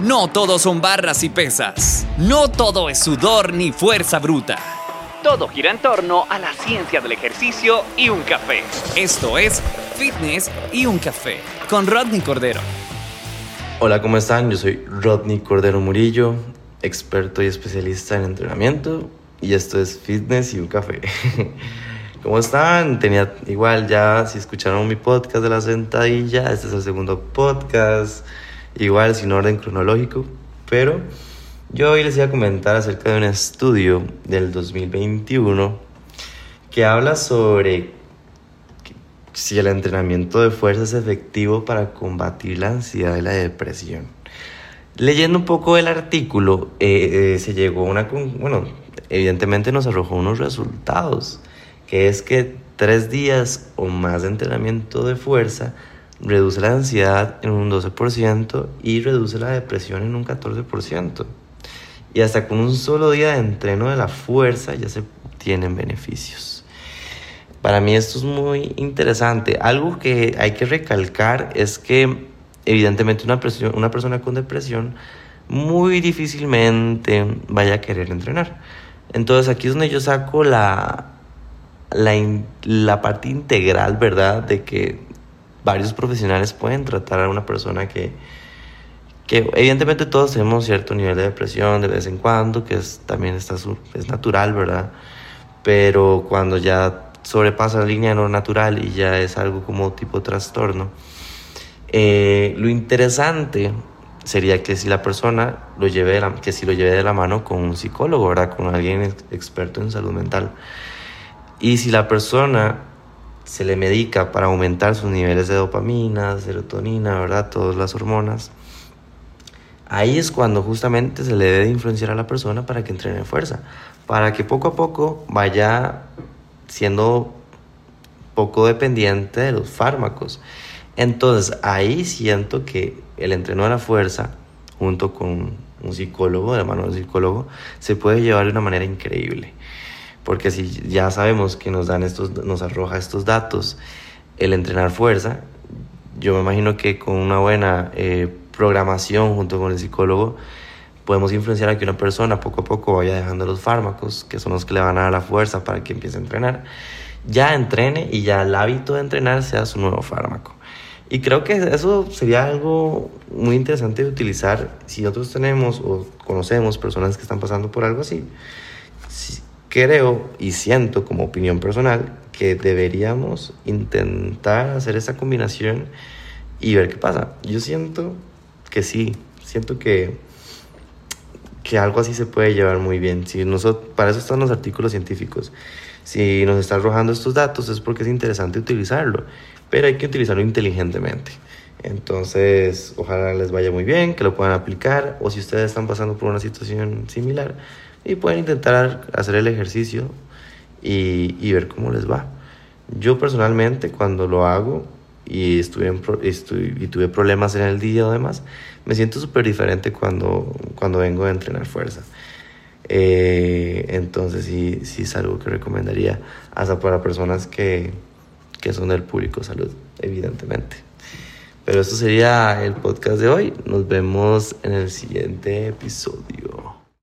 No todo son barras y pesas. No todo es sudor ni fuerza bruta. Todo gira en torno a la ciencia del ejercicio y un café. Esto es Fitness y un café con Rodney Cordero. Hola, ¿cómo están? Yo soy Rodney Cordero Murillo, experto y especialista en entrenamiento y esto es Fitness y un café. ¿Cómo están? Tenía igual ya, si escucharon mi podcast de la sentadilla, este es el segundo podcast, igual sin orden cronológico, pero yo hoy les iba a comentar acerca de un estudio del 2021 que habla sobre si el entrenamiento de fuerza es efectivo para combatir la ansiedad y la depresión. Leyendo un poco el artículo, eh, eh, se llegó a una... Bueno, evidentemente nos arrojó unos resultados que es que tres días o más de entrenamiento de fuerza reduce la ansiedad en un 12% y reduce la depresión en un 14%. Y hasta con un solo día de entreno de la fuerza ya se obtienen beneficios. Para mí esto es muy interesante. Algo que hay que recalcar es que evidentemente una, una persona con depresión muy difícilmente vaya a querer entrenar. Entonces aquí es donde yo saco la, la, parte integral, ¿verdad? De que varios profesionales pueden tratar a una persona que, que evidentemente todos tenemos cierto nivel de depresión de vez en cuando, que es, también está, es natural, ¿verdad? Pero cuando ya sobrepasa la línea de lo natural y ya es algo como tipo trastorno, eh, lo interesante sería que si la persona lo lleve que si lo lleve de la mano con un psicólogo, ¿verdad? Con alguien experto en salud mental. Y si la persona se le medica para aumentar sus niveles de dopamina, serotonina, ¿verdad? Todas las hormonas. Ahí es cuando justamente se le debe influenciar a la persona para que entrene fuerza, para que poco a poco vaya siendo poco dependiente de los fármacos. Entonces ahí siento que el entreno de la fuerza, junto con un psicólogo, de la mano de psicólogo, se puede llevar de una manera increíble porque si ya sabemos que nos dan estos, nos arroja estos datos, el entrenar fuerza, yo me imagino que con una buena eh, programación junto con el psicólogo, podemos influenciar a que una persona poco a poco vaya dejando los fármacos, que son los que le van a dar la fuerza para que empiece a entrenar, ya entrene y ya el hábito de entrenar sea su nuevo fármaco. Y creo que eso sería algo muy interesante de utilizar si nosotros tenemos o conocemos personas que están pasando por algo así creo y siento como opinión personal que deberíamos intentar hacer esa combinación y ver qué pasa. Yo siento que sí, siento que, que algo así se puede llevar muy bien. Si nosotros, para eso están los artículos científicos. Si nos está arrojando estos datos es porque es interesante utilizarlo, pero hay que utilizarlo inteligentemente. Entonces, ojalá les vaya muy bien, que lo puedan aplicar, o si ustedes están pasando por una situación similar, y pueden intentar hacer el ejercicio y, y ver cómo les va. Yo personalmente cuando lo hago y, estuve, y tuve problemas en el día o demás, me siento súper diferente cuando, cuando vengo a entrenar fuerza. Eh, entonces sí, sí es algo que recomendaría hasta para personas que, que son del público salud, evidentemente. Pero esto sería el podcast de hoy. Nos vemos en el siguiente episodio.